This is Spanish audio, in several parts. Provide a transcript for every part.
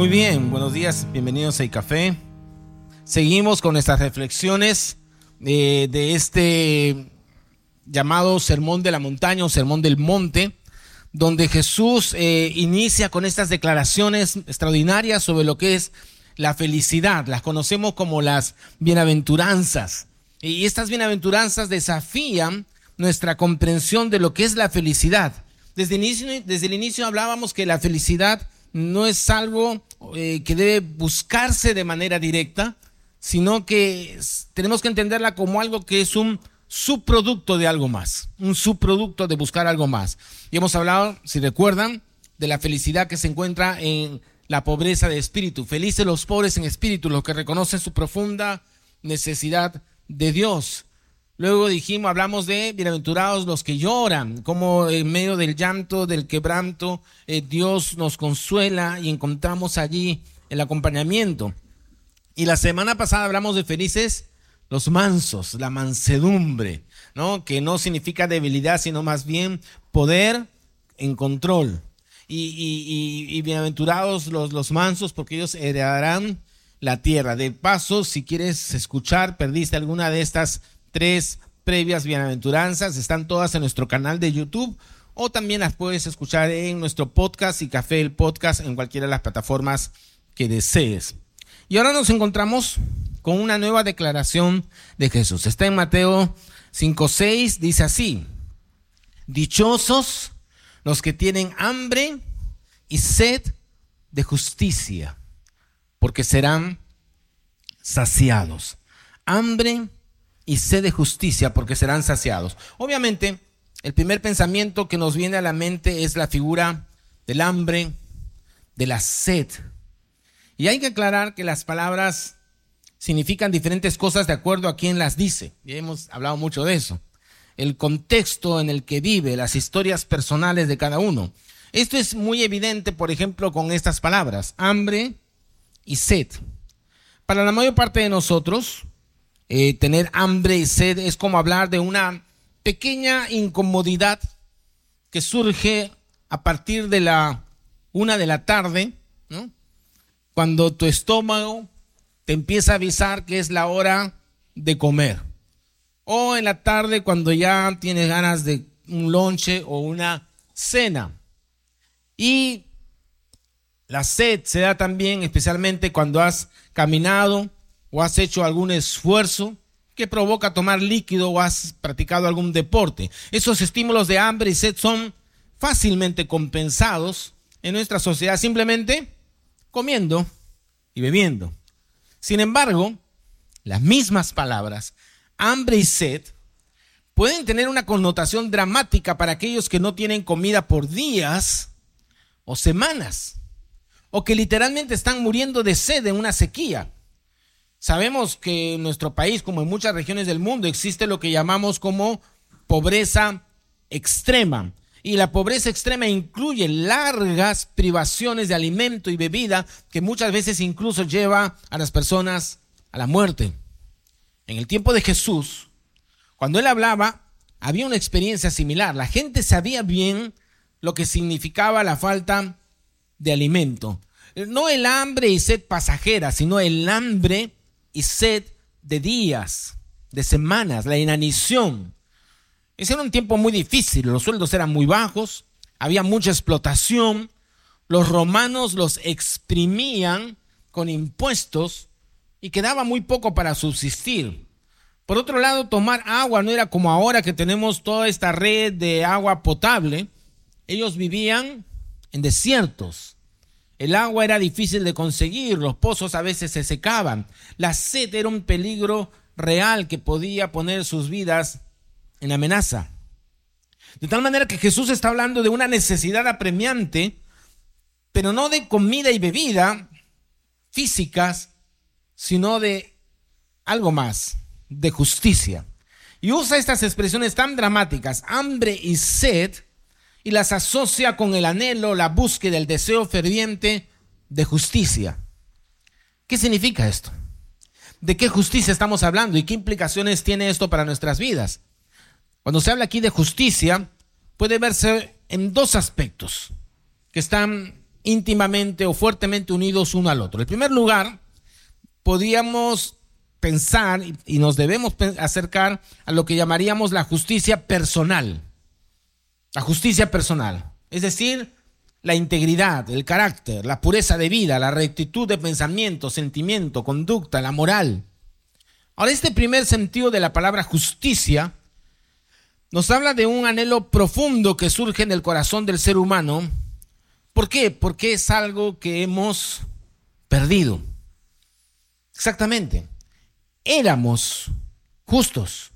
Muy bien, buenos días, bienvenidos a Café. Seguimos con nuestras reflexiones eh, de este llamado Sermón de la Montaña o Sermón del Monte, donde Jesús eh, inicia con estas declaraciones extraordinarias sobre lo que es la felicidad. Las conocemos como las bienaventuranzas. Y estas bienaventuranzas desafían nuestra comprensión de lo que es la felicidad. Desde el inicio, desde el inicio hablábamos que la felicidad no es algo eh, que debe buscarse de manera directa, sino que tenemos que entenderla como algo que es un subproducto de algo más, un subproducto de buscar algo más. Y hemos hablado, si recuerdan, de la felicidad que se encuentra en la pobreza de espíritu. Felices los pobres en espíritu, los que reconocen su profunda necesidad de Dios. Luego dijimos, hablamos de bienaventurados los que lloran, como en medio del llanto, del quebranto, eh, Dios nos consuela y encontramos allí el acompañamiento. Y la semana pasada hablamos de felices los mansos, la mansedumbre, ¿no? Que no significa debilidad, sino más bien poder en control. Y, bienaventurados los, los mansos, porque ellos heredarán la tierra. De paso, si quieres escuchar, perdiste alguna de estas tres previas bienaventuranzas. Están todas en nuestro canal de YouTube o también las puedes escuchar en nuestro podcast y Café el Podcast en cualquiera de las plataformas que desees. Y ahora nos encontramos con una nueva declaración de Jesús. Está en Mateo 5.6, dice así, dichosos los que tienen hambre y sed de justicia, porque serán saciados. Hambre y sed de justicia porque serán saciados. Obviamente, el primer pensamiento que nos viene a la mente es la figura del hambre, de la sed. Y hay que aclarar que las palabras significan diferentes cosas de acuerdo a quien las dice. Y hemos hablado mucho de eso. El contexto en el que vive, las historias personales de cada uno. Esto es muy evidente, por ejemplo, con estas palabras, hambre y sed. Para la mayor parte de nosotros, eh, tener hambre y sed es como hablar de una pequeña incomodidad que surge a partir de la una de la tarde, cuando tu estómago te empieza a avisar que es la hora de comer. O en la tarde cuando ya tienes ganas de un lonche o una cena. Y la sed se da también especialmente cuando has caminado o has hecho algún esfuerzo que provoca tomar líquido o has practicado algún deporte. Esos estímulos de hambre y sed son fácilmente compensados en nuestra sociedad simplemente comiendo y bebiendo. Sin embargo, las mismas palabras, hambre y sed, pueden tener una connotación dramática para aquellos que no tienen comida por días o semanas, o que literalmente están muriendo de sed en una sequía. Sabemos que en nuestro país, como en muchas regiones del mundo, existe lo que llamamos como pobreza extrema. Y la pobreza extrema incluye largas privaciones de alimento y bebida que muchas veces incluso lleva a las personas a la muerte. En el tiempo de Jesús, cuando él hablaba, había una experiencia similar. La gente sabía bien lo que significaba la falta de alimento. No el hambre y sed pasajera, sino el hambre y sed de días, de semanas, la inanición. Ese era un tiempo muy difícil, los sueldos eran muy bajos, había mucha explotación, los romanos los exprimían con impuestos y quedaba muy poco para subsistir. Por otro lado, tomar agua no era como ahora que tenemos toda esta red de agua potable. Ellos vivían en desiertos, el agua era difícil de conseguir, los pozos a veces se secaban, la sed era un peligro real que podía poner sus vidas en amenaza. De tal manera que Jesús está hablando de una necesidad apremiante, pero no de comida y bebida físicas, sino de algo más, de justicia. Y usa estas expresiones tan dramáticas, hambre y sed, y las asocia con el anhelo, la búsqueda, el deseo ferviente de justicia. ¿Qué significa esto? ¿De qué justicia estamos hablando y qué implicaciones tiene esto para nuestras vidas? Cuando se habla aquí de justicia, puede verse en dos aspectos que están íntimamente o fuertemente unidos uno al otro. En primer lugar, podríamos pensar y nos debemos acercar a lo que llamaríamos la justicia personal. La justicia personal. Es decir, la integridad, el carácter, la pureza de vida, la rectitud de pensamiento, sentimiento, conducta, la moral. Ahora, este primer sentido de la palabra justicia nos habla de un anhelo profundo que surge en el corazón del ser humano. ¿Por qué? Porque es algo que hemos perdido. Exactamente. Éramos justos.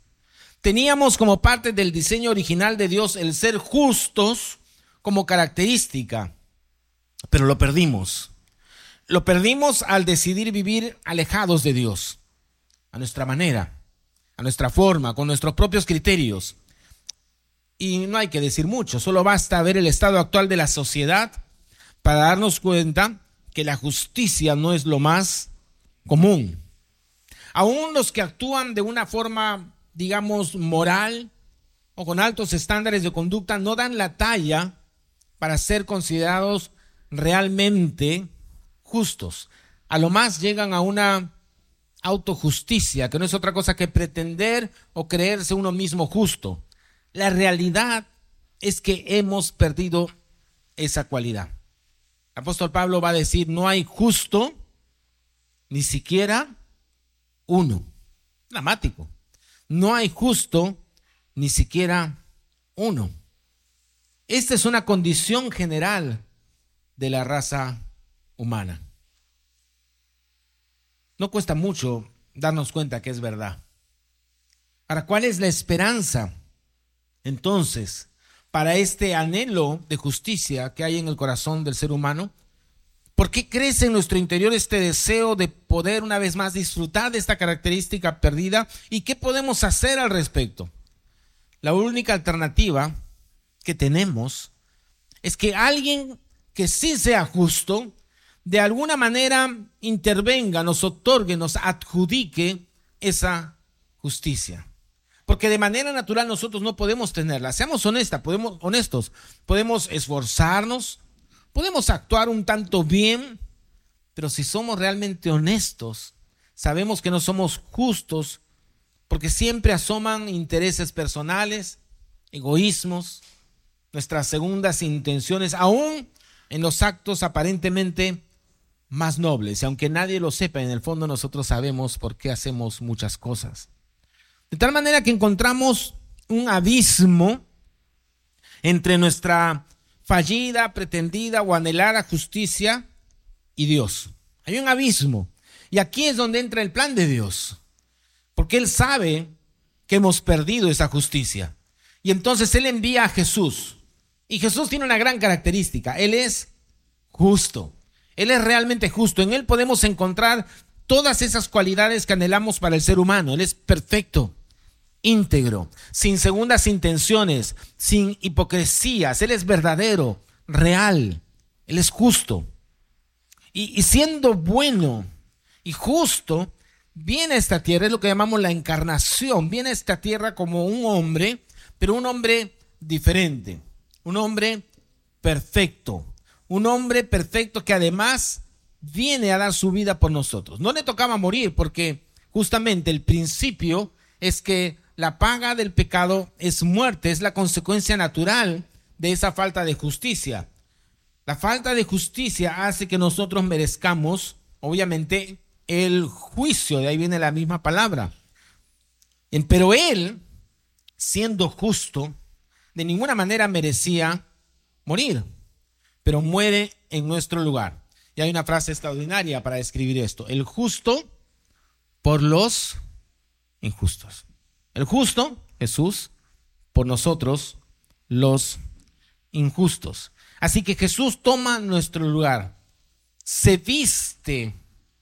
Teníamos como parte del diseño original de Dios el ser justos como característica, pero lo perdimos. Lo perdimos al decidir vivir alejados de Dios, a nuestra manera, a nuestra forma, con nuestros propios criterios. Y no hay que decir mucho, solo basta ver el estado actual de la sociedad para darnos cuenta que la justicia no es lo más común. Aún los que actúan de una forma, digamos, moral o con altos estándares de conducta no dan la talla para ser considerados realmente justos. A lo más llegan a una autojusticia, que no es otra cosa que pretender o creerse uno mismo justo. La realidad es que hemos perdido esa cualidad. El apóstol Pablo va a decir, no hay justo, ni siquiera uno. Dramático. No hay justo, ni siquiera uno. Esta es una condición general de la raza humana. No cuesta mucho darnos cuenta que es verdad. ¿Para cuál es la esperanza entonces para este anhelo de justicia que hay en el corazón del ser humano? ¿Por qué crece en nuestro interior este deseo de poder una vez más disfrutar de esta característica perdida? ¿Y qué podemos hacer al respecto? La única alternativa que tenemos es que alguien que sí sea justo, de alguna manera intervenga, nos otorgue, nos adjudique esa justicia. Porque de manera natural nosotros no podemos tenerla. Seamos honestas, podemos, honestos. Podemos esforzarnos, podemos actuar un tanto bien, pero si somos realmente honestos, sabemos que no somos justos porque siempre asoman intereses personales, egoísmos, nuestras segundas intenciones, aún en los actos aparentemente más nobles. Y aunque nadie lo sepa, en el fondo nosotros sabemos por qué hacemos muchas cosas. De tal manera que encontramos un abismo entre nuestra fallida, pretendida o anhelada justicia y Dios. Hay un abismo. Y aquí es donde entra el plan de Dios. Porque Él sabe que hemos perdido esa justicia. Y entonces Él envía a Jesús y Jesús tiene una gran característica. Él es justo. Él es realmente justo. En Él podemos encontrar todas esas cualidades que anhelamos para el ser humano. Él es perfecto, íntegro, sin segundas intenciones, sin hipocresías. Él es verdadero, real. Él es justo. Y, y siendo bueno y justo, viene a esta tierra, es lo que llamamos la encarnación. Viene a esta tierra como un hombre, pero un hombre diferente un hombre perfecto, un hombre perfecto que además viene a dar su vida por nosotros. No le tocaba morir porque justamente el principio es que la paga del pecado es muerte, es la consecuencia natural de esa falta de justicia. La falta de justicia hace que nosotros merezcamos, obviamente, el juicio, de ahí viene la misma palabra. Pero Él, siendo justo, de ninguna manera merecía morir, pero muere en nuestro lugar. Y hay una frase extraordinaria para describir esto. El justo por los injustos. El justo, Jesús, por nosotros, los injustos. Así que Jesús toma nuestro lugar, se viste,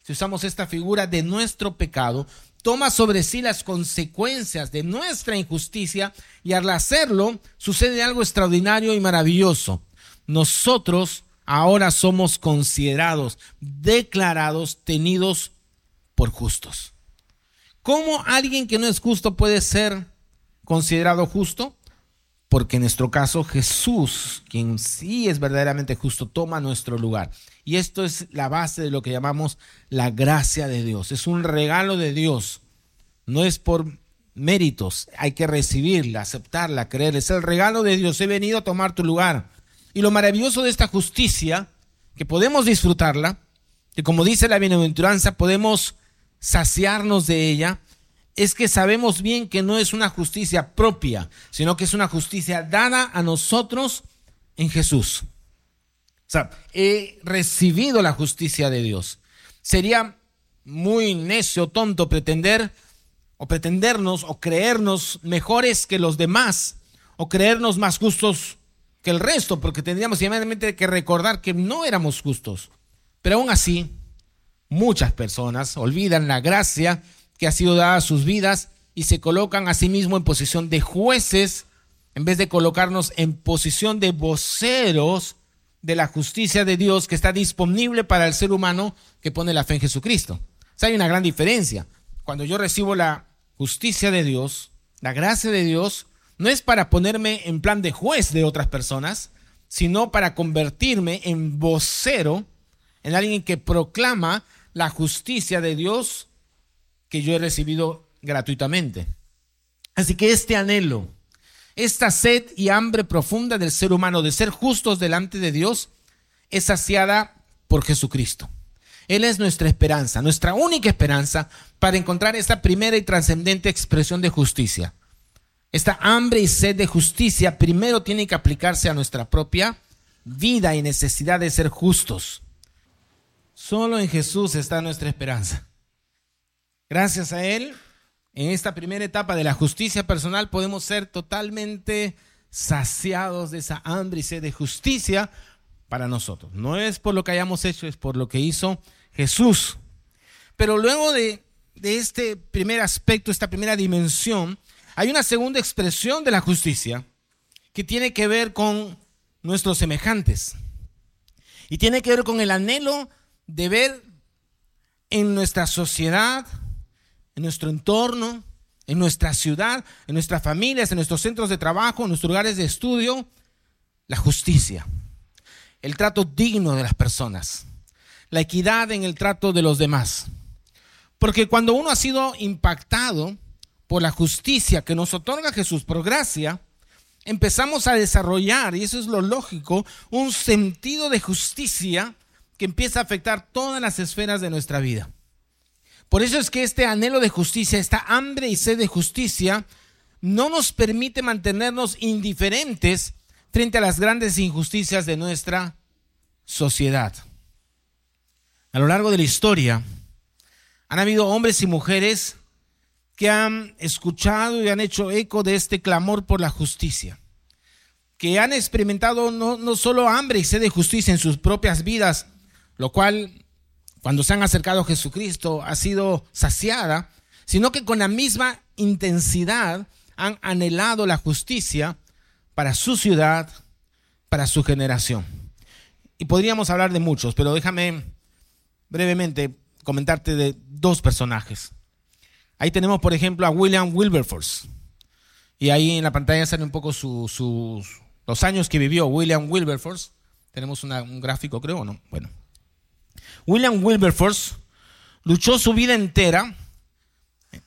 si usamos esta figura de nuestro pecado, toma sobre sí las consecuencias de nuestra injusticia y al hacerlo sucede algo extraordinario y maravilloso. Nosotros ahora somos considerados, declarados, tenidos por justos. ¿Cómo alguien que no es justo puede ser considerado justo? porque en nuestro caso Jesús, quien sí es verdaderamente justo, toma nuestro lugar. Y esto es la base de lo que llamamos la gracia de Dios. Es un regalo de Dios. No es por méritos, hay que recibirla, aceptarla, creer. Es el regalo de Dios. He venido a tomar tu lugar. Y lo maravilloso de esta justicia, que podemos disfrutarla, que como dice la bienaventuranza, podemos saciarnos de ella, es que sabemos bien que no es una justicia propia, sino que es una justicia dada a nosotros en Jesús. O sea, he recibido la justicia de Dios. Sería muy necio, tonto pretender o pretendernos o creernos mejores que los demás o creernos más justos que el resto, porque tendríamos simplemente que recordar que no éramos justos. Pero aún así, muchas personas olvidan la gracia que ha sido dada a sus vidas y se colocan a sí mismos en posición de jueces en vez de colocarnos en posición de voceros de la justicia de Dios que está disponible para el ser humano que pone la fe en Jesucristo. O sea, hay una gran diferencia. Cuando yo recibo la justicia de Dios, la gracia de Dios, no es para ponerme en plan de juez de otras personas, sino para convertirme en vocero, en alguien que proclama la justicia de Dios que yo he recibido gratuitamente. Así que este anhelo, esta sed y hambre profunda del ser humano de ser justos delante de Dios es saciada por Jesucristo. Él es nuestra esperanza, nuestra única esperanza para encontrar esta primera y trascendente expresión de justicia. Esta hambre y sed de justicia primero tiene que aplicarse a nuestra propia vida y necesidad de ser justos. Solo en Jesús está nuestra esperanza. Gracias a Él, en esta primera etapa de la justicia personal podemos ser totalmente saciados de esa hambre y sed de justicia para nosotros. No es por lo que hayamos hecho, es por lo que hizo Jesús. Pero luego de, de este primer aspecto, esta primera dimensión, hay una segunda expresión de la justicia que tiene que ver con nuestros semejantes. Y tiene que ver con el anhelo de ver en nuestra sociedad, en nuestro entorno, en nuestra ciudad, en nuestras familias, en nuestros centros de trabajo, en nuestros lugares de estudio, la justicia, el trato digno de las personas, la equidad en el trato de los demás. Porque cuando uno ha sido impactado por la justicia que nos otorga Jesús por gracia, empezamos a desarrollar, y eso es lo lógico, un sentido de justicia que empieza a afectar todas las esferas de nuestra vida. Por eso es que este anhelo de justicia, esta hambre y sed de justicia, no nos permite mantenernos indiferentes frente a las grandes injusticias de nuestra sociedad. A lo largo de la historia han habido hombres y mujeres que han escuchado y han hecho eco de este clamor por la justicia, que han experimentado no, no solo hambre y sed de justicia en sus propias vidas, lo cual cuando se han acercado a Jesucristo ha sido saciada, sino que con la misma intensidad han anhelado la justicia para su ciudad, para su generación. Y podríamos hablar de muchos, pero déjame brevemente comentarte de dos personajes. Ahí tenemos, por ejemplo, a William Wilberforce. Y ahí en la pantalla sale un poco sus, los años que vivió William Wilberforce. Tenemos un gráfico, creo, ¿o no? Bueno, William Wilberforce luchó su vida entera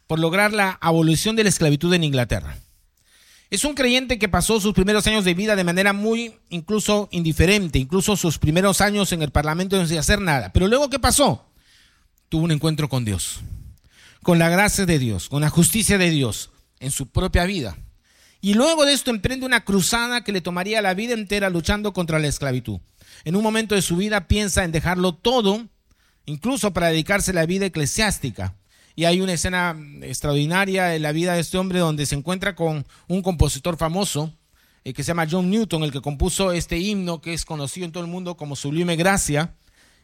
por lograr la abolición de la esclavitud en Inglaterra. Es un creyente que pasó sus primeros años de vida de manera muy incluso indiferente, incluso sus primeros años en el Parlamento sin hacer nada. Pero luego, ¿qué pasó? Tuvo un encuentro con Dios, con la gracia de Dios, con la justicia de Dios en su propia vida. Y luego de esto emprende una cruzada que le tomaría la vida entera luchando contra la esclavitud en un momento de su vida piensa en dejarlo todo, incluso para dedicarse a la vida eclesiástica. Y hay una escena extraordinaria en la vida de este hombre donde se encuentra con un compositor famoso eh, que se llama John Newton, el que compuso este himno que es conocido en todo el mundo como Sublime Gracia.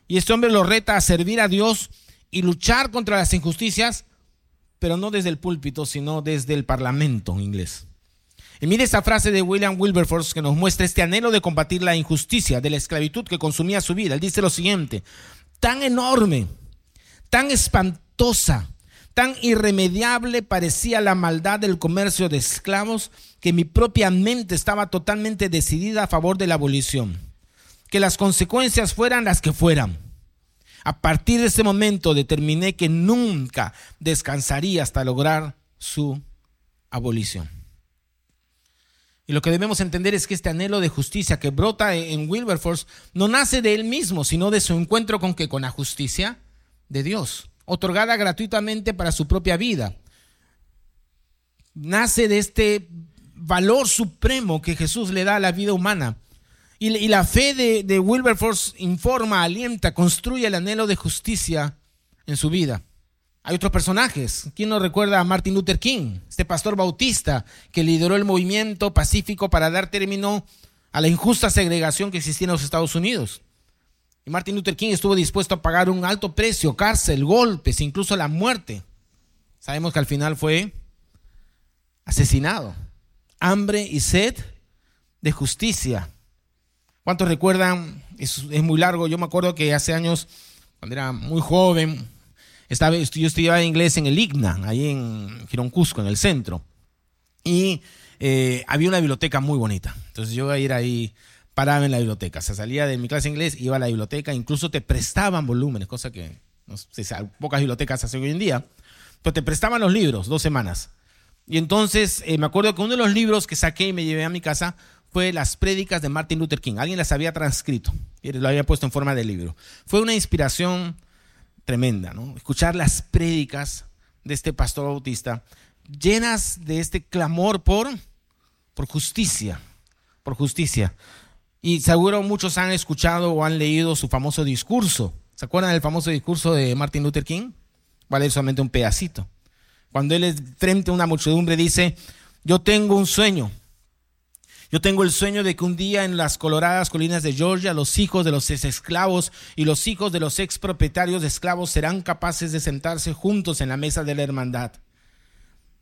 Y este hombre lo reta a servir a Dios y luchar contra las injusticias, pero no desde el púlpito, sino desde el parlamento inglés. Y mire esta frase de William Wilberforce que nos muestra este anhelo de combatir la injusticia de la esclavitud que consumía su vida. Él dice lo siguiente, tan enorme, tan espantosa, Tan irremediable parecía la maldad del comercio de esclavos que mi propia mente estaba totalmente decidida a favor de la abolición. Que las consecuencias fueran las que fueran. A partir de ese momento determiné que nunca descansaría hasta lograr su abolición. Y lo que debemos entender es que este anhelo de justicia que brota en Wilberforce no nace de él mismo, sino de su encuentro con que con la justicia de Dios, otorgada gratuitamente para su propia vida. Nace de este valor supremo que Jesús le da a la vida humana. Y, la fe de Wilberforce informa, alienta, construye el anhelo de justicia en su vida. Hay otros personajes. ¿Quién nos recuerda a Martin Luther King, este pastor bautista que lideró el movimiento pacífico para dar término a la injusta segregación que existía en los Estados Unidos? Y Martin Luther King estuvo dispuesto a pagar un alto precio, cárcel, golpes, incluso la muerte. Sabemos que al final fue asesinado. Hambre y sed de justicia. ¿Cuántos recuerdan? Es, es muy largo. Yo me acuerdo que hace años, cuando era muy joven, estaba, yo estudiaba inglés en el IGNA, ahí en Girón Cusco, en el centro. Y eh, había una biblioteca muy bonita. Entonces yo iba a ir ahí, paraba en la biblioteca. Se salía de mi clase de inglés, iba a la biblioteca, incluso te prestaban volúmenes, cosa que no sé, pocas bibliotecas hacen hoy en día. Pero te prestaban los libros dos semanas. Y entonces eh, me acuerdo que uno de los libros que saqué y me llevé a mi casa fue Las prédicas de Martin Luther King. Alguien las había transcrito y lo había puesto en forma de libro. Fue una inspiración tremenda, ¿no? Escuchar las prédicas de este pastor bautista llenas de este clamor por, por justicia, por justicia. Y seguro muchos han escuchado o han leído su famoso discurso. ¿Se acuerdan del famoso discurso de Martin Luther King? Vale solamente un pedacito. Cuando él frente a una muchedumbre dice, yo tengo un sueño, yo tengo el sueño de que un día en las coloradas colinas de Georgia los hijos de los esclavos y los hijos de los ex propietarios de esclavos serán capaces de sentarse juntos en la mesa de la hermandad.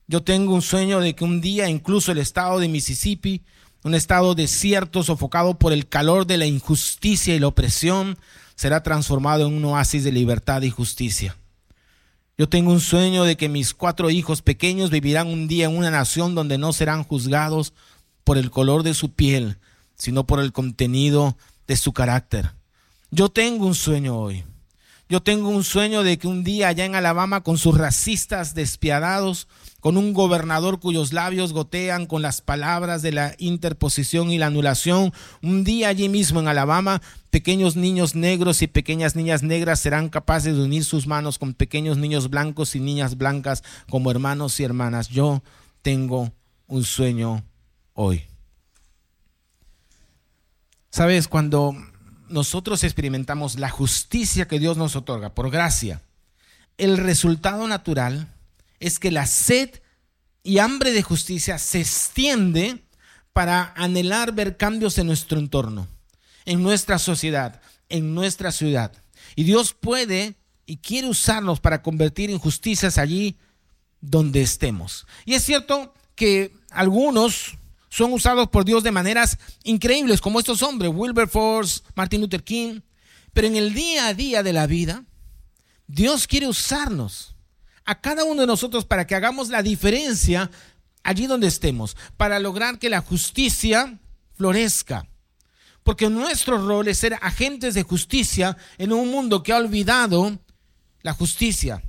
Yo tengo un sueño de que un día incluso el estado de Mississippi, un estado desierto sofocado por el calor de la injusticia y la opresión, será transformado en un oasis de libertad y justicia. Yo tengo un sueño de que mis cuatro hijos pequeños vivirán un día en una nación donde no serán juzgados por el color de su piel, sino por el contenido de su carácter. Yo tengo un sueño hoy. Yo tengo un sueño de que un día allá en Alabama, con sus racistas despiadados, con un gobernador cuyos labios gotean con las palabras de la interposición y la anulación, un día allí mismo en Alabama, pequeños niños negros y pequeñas niñas negras serán capaces de unir sus manos con pequeños niños blancos y niñas blancas como hermanos y hermanas. Yo tengo un sueño hoy. Sabes, cuando nosotros experimentamos la justicia que Dios nos otorga por gracia, el resultado natural es que la sed y hambre de justicia se extiende para anhelar ver cambios en nuestro entorno, en nuestra sociedad, en nuestra ciudad. Y Dios puede y quiere usarnos para convertir injusticias allí donde estemos. Y es cierto que algunos son usados por Dios de maneras increíbles, como estos hombres, Wilberforce, Martin Luther King. Pero en el día a día de la vida, Dios quiere usarnos a cada uno de nosotros para que hagamos la diferencia allí donde estemos, para lograr que la justicia florezca. Porque nuestro rol es ser agentes de justicia en un mundo que ha olvidado la justicia.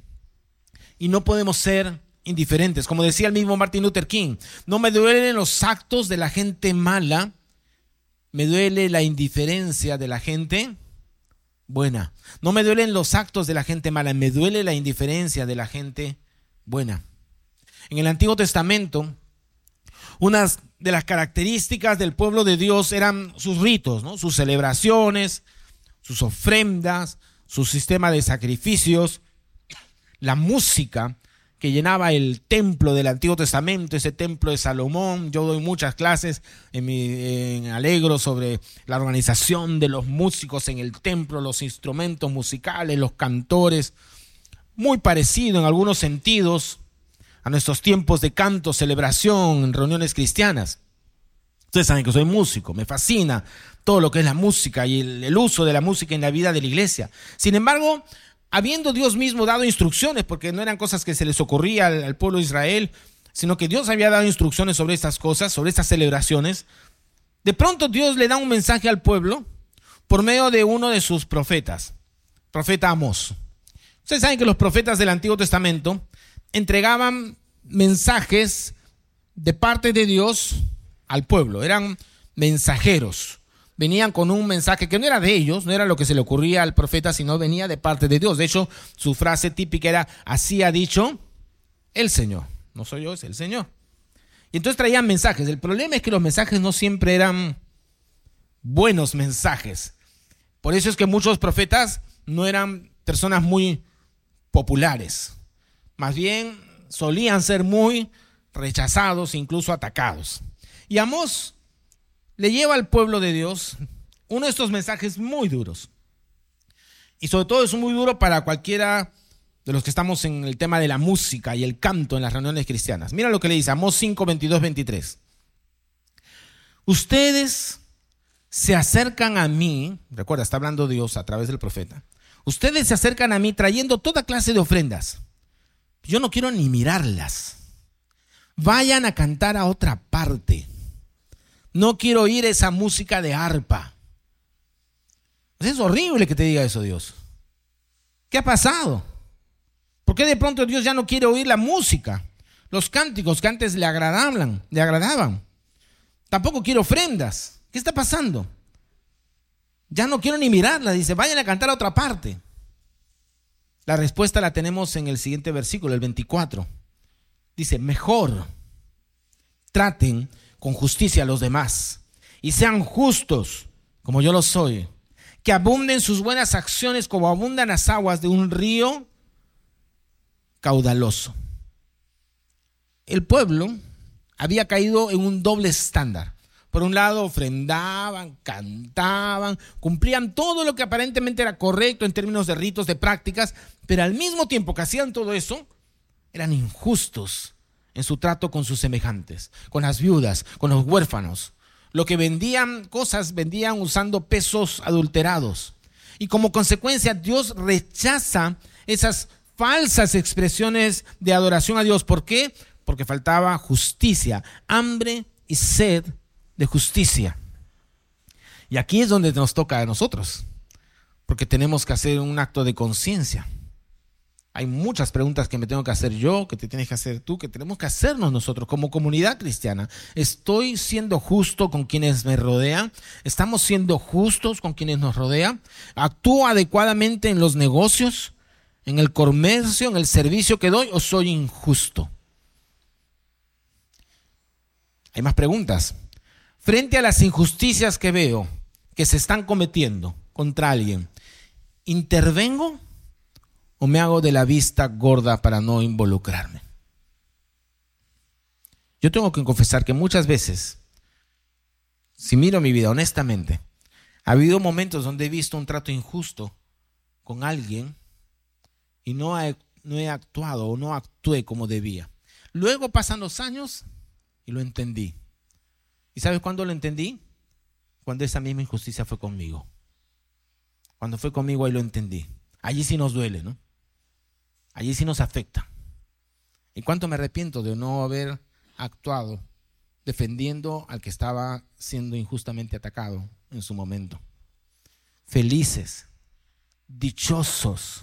Y no podemos ser indiferentes. Como decía el mismo Martin Luther King, no me duelen los actos de la gente mala, me duele la indiferencia de la gente buena. No me duelen los actos de la gente mala, me duele la indiferencia de la gente buena. En el Antiguo Testamento, unas de las características del pueblo de Dios eran sus ritos, ¿no? sus celebraciones, sus ofrendas, su sistema de sacrificios, la música que llenaba el templo del Antiguo Testamento, ese templo de Salomón. Yo doy muchas clases en, mi, Alegro sobre la organización de los músicos en el templo, los instrumentos musicales, los cantores. Muy parecido en algunos sentidos a nuestros tiempos de canto, celebración, en reuniones cristianas. Ustedes saben que soy músico, me fascina todo lo que es la música y el uso de la música en la vida de la iglesia. Sin embargo, habiendo Dios mismo dado instrucciones, porque no eran cosas que se les ocurría al, pueblo de Israel, sino que Dios había dado instrucciones sobre estas cosas, sobre estas celebraciones, de pronto Dios le da un mensaje al pueblo por medio de uno de sus profetas, profeta Amós. Ustedes saben que los profetas del Antiguo Testamento entregaban mensajes de parte de Dios al pueblo, eran mensajeros. Venían con un mensaje que no era de ellos, no era lo que se le ocurría al profeta, sino venía de parte de Dios. De hecho, su frase típica era, así ha dicho el Señor. No soy yo, es el Señor. Y entonces traían mensajes. El problema es que los mensajes no siempre eran buenos mensajes. Por eso es que muchos profetas no eran personas muy populares. Más bien solían ser muy rechazados, incluso atacados. Y Amós le lleva al pueblo de Dios uno de estos mensajes muy duros. Y sobre todo es muy duro para cualquiera de los que estamos en el tema de la música y el canto en las reuniones cristianas. Mira lo que le dice Amós 5, 22, 23. Ustedes se acercan a mí, recuerda, está hablando Dios a través del profeta. Ustedes se acercan a mí trayendo toda clase de ofrendas. Yo no quiero ni mirarlas. Vayan a cantar a otra parte. No quiero oír esa música de arpa. Es horrible que te diga eso Dios. ¿Qué ha pasado? ¿Por qué de pronto Dios ya no quiere oír la música? Los cánticos que antes le agradaban, le agradaban. Tampoco quiere ofrendas. ¿Qué está pasando? Ya no quiero ni mirarla. Dice, vayan a cantar a otra parte. La respuesta la tenemos en el siguiente versículo, el 24. Dice, mejor traten con justicia a los demás y sean justos como yo lo soy. Que abunden sus buenas acciones como abundan las aguas de un río caudaloso. El pueblo había caído en un doble estándar. Por un lado, ofrendaban, cantaban, cumplían todo lo que aparentemente era correcto en términos de ritos, de prácticas, pero al mismo tiempo que hacían todo eso, eran injustos en su trato con sus semejantes, con las viudas, con los huérfanos. Lo que vendían cosas, vendían usando pesos adulterados. Y como consecuencia, Dios rechaza esas falsas expresiones de adoración a Dios. ¿Por qué? Porque faltaba justicia, hambre y sed de justicia. Y aquí es donde nos toca a nosotros, porque tenemos que hacer un acto de conciencia. Hay muchas preguntas que me tengo que hacer yo, que te tienes que hacer tú, que tenemos que hacernos nosotros como comunidad cristiana. ¿Estoy siendo justo con quienes me rodean? ¿Estamos siendo justos con quienes nos rodean? ¿Actúo adecuadamente en los negocios? en el comercio, en el servicio que doy o soy injusto? Hay más preguntas. Frente a las injusticias que veo que se están cometiendo contra alguien, ¿intervengo o me hago de la vista gorda para no involucrarme? Yo tengo que confesar que muchas veces, si miro mi vida honestamente, ha habido momentos donde he visto un trato injusto con alguien y no, no he actuado o no actué como debía. Luego pasan los años y lo entendí. ¿Y sabes cuándo lo entendí? Cuando esa misma injusticia fue conmigo. Cuando fue conmigo ahí lo entendí. Allí sí nos duele, ¿no? Allí sí nos afecta. ¿Y cuánto me arrepiento de no haber actuado defendiendo al que estaba siendo injustamente atacado en su momento? Felices, dichosos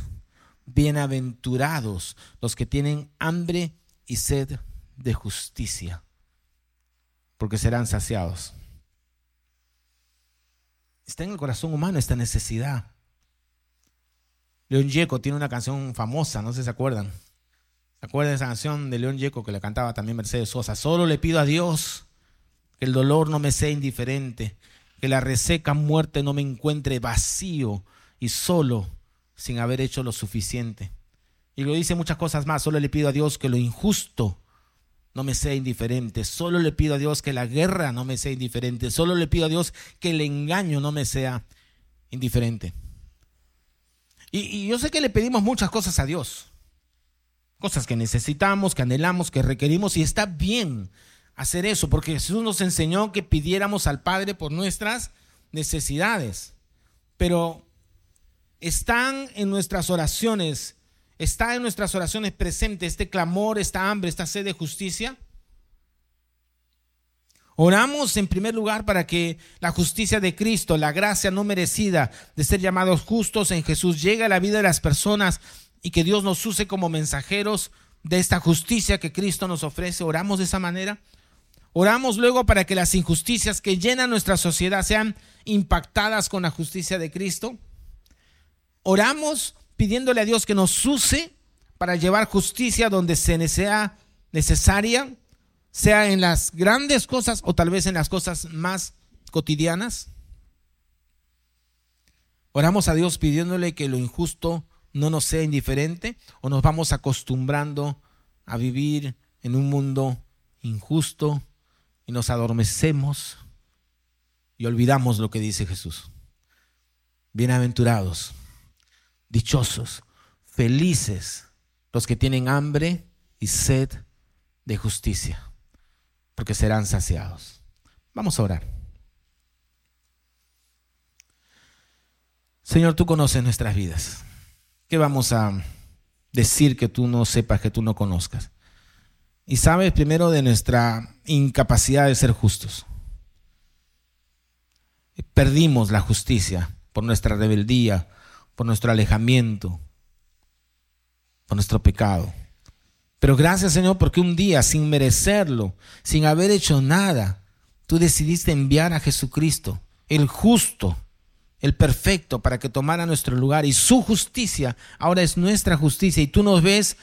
bienaventurados los que tienen hambre y sed de justicia, porque serán saciados. Está en el corazón humano esta necesidad. León Yeco tiene una canción famosa, no sé si se acuerdan. ¿Se acuerdan esa canción de León Yeco que le cantaba también Mercedes Sosa? Solo le pido a Dios que el dolor no me sea indiferente, que la reseca muerte no me encuentre vacío y solo sin haber hecho lo suficiente. Y lo dice muchas cosas más. Solo le pido a Dios que lo injusto no me sea indiferente. Solo le pido a Dios que la guerra no me sea indiferente. Solo le pido a Dios que el engaño no me sea indiferente. Y, yo sé que le pedimos muchas cosas a Dios. Cosas que necesitamos, que anhelamos, que requerimos. Y está bien hacer eso, porque Jesús nos enseñó que pidiéramos al Padre por nuestras necesidades. Pero están en nuestras oraciones, está en nuestras oraciones presente este clamor, esta hambre, esta sed de justicia. Oramos en primer lugar para que la justicia de Cristo, la gracia no merecida de ser llamados justos en Jesús, llegue a la vida de las personas y que Dios nos use como mensajeros de esta justicia que Cristo nos ofrece. Oramos de esa manera. Oramos luego para que las injusticias que llenan nuestra sociedad sean impactadas con la justicia de Cristo. Oramos pidiéndole a Dios que nos use para llevar justicia donde se sea necesaria sea en las grandes cosas o tal vez en las cosas más cotidianas. Oramos a Dios pidiéndole que lo injusto no nos sea indiferente o nos vamos acostumbrando a vivir en un mundo injusto y nos adormecemos y olvidamos lo que dice Jesús. Bienaventurados, dichosos, felices los que tienen hambre y sed de justicia porque serán saciados. Vamos a orar. Señor, tú conoces nuestras vidas. ¿Qué vamos a decir que tú no sepas, que tú no conozcas? Y sabes primero de nuestra incapacidad de ser justos. Perdimos la justicia por nuestra rebeldía, por nuestro alejamiento, por nuestro pecado. Pero gracias Señor porque un día, sin merecerlo, sin haber hecho nada, tú decidiste enviar a Jesucristo, el justo, el perfecto, para que tomara nuestro lugar. Y su justicia ahora es nuestra justicia. Y tú nos ves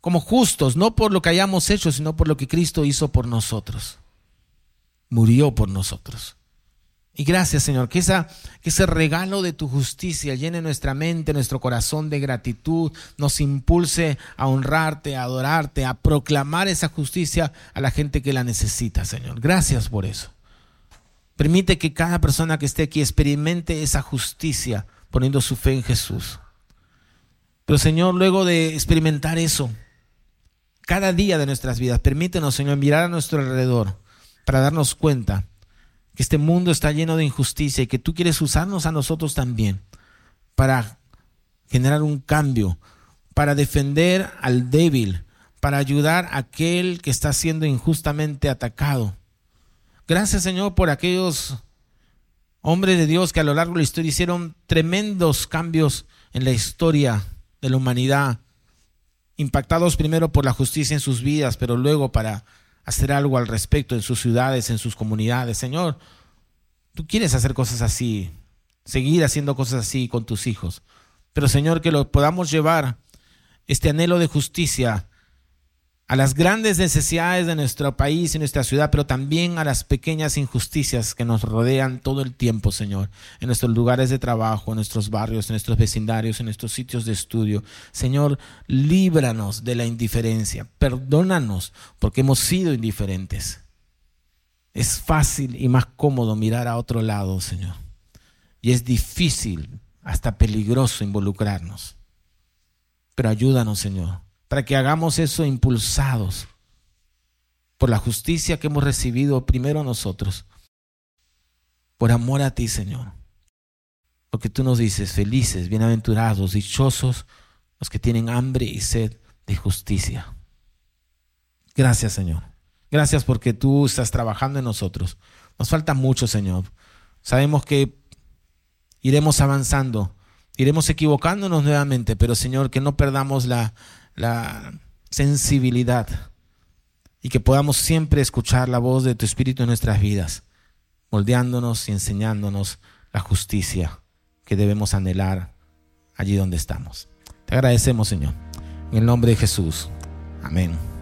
como justos, no por lo que hayamos hecho, sino por lo que Cristo hizo por nosotros. Murió por nosotros. Y gracias, Señor, que, que ese regalo de tu justicia llene nuestra mente, nuestro corazón de gratitud, nos impulse a honrarte, a adorarte, a proclamar esa justicia a la gente que la necesita, Señor. Gracias por eso. Permite que cada persona que esté aquí experimente esa justicia poniendo su fe en Jesús. Pero Señor, luego de experimentar eso, cada día de nuestras vidas, permítenos, Señor, mirar a nuestro alrededor para darnos cuenta que este mundo está lleno de injusticia y que tú quieres usarnos a nosotros también para generar un cambio, para defender al débil, para ayudar a aquel que está siendo injustamente atacado. Gracias Señor por aquellos hombres de Dios que a lo largo de la historia hicieron tremendos cambios en la historia de la humanidad, impactados primero por la justicia en sus vidas, pero luego para hacer algo al respecto en sus ciudades, en sus comunidades. Señor, tú quieres hacer cosas así, seguir haciendo cosas así con tus hijos. Pero Señor, que lo podamos llevar, este anhelo de justicia, a las grandes necesidades de nuestro país y nuestra ciudad, pero también a las pequeñas injusticias que nos rodean todo el tiempo, Señor, en nuestros lugares de trabajo, en nuestros barrios, en nuestros vecindarios, en nuestros sitios de estudio. Señor, líbranos de la indiferencia, perdónanos porque hemos sido indiferentes. Es fácil y más cómodo mirar a otro lado, Señor. Y es difícil, hasta peligroso involucrarnos. Pero ayúdanos, Señor para que hagamos eso impulsados por la justicia que hemos recibido primero nosotros, por amor a ti, Señor. Porque tú nos dices, felices, bienaventurados, dichosos los que tienen hambre y sed de justicia. Gracias, Señor. Gracias porque tú estás trabajando en nosotros. Nos falta mucho, Señor. Sabemos que iremos avanzando, iremos equivocándonos nuevamente, pero Señor, que no perdamos la, la sensibilidad y que podamos siempre escuchar la voz de tu Espíritu en nuestras vidas, moldeándonos y enseñándonos la justicia que debemos anhelar allí donde estamos. Te agradecemos, Señor. En el nombre de Jesús. Amén.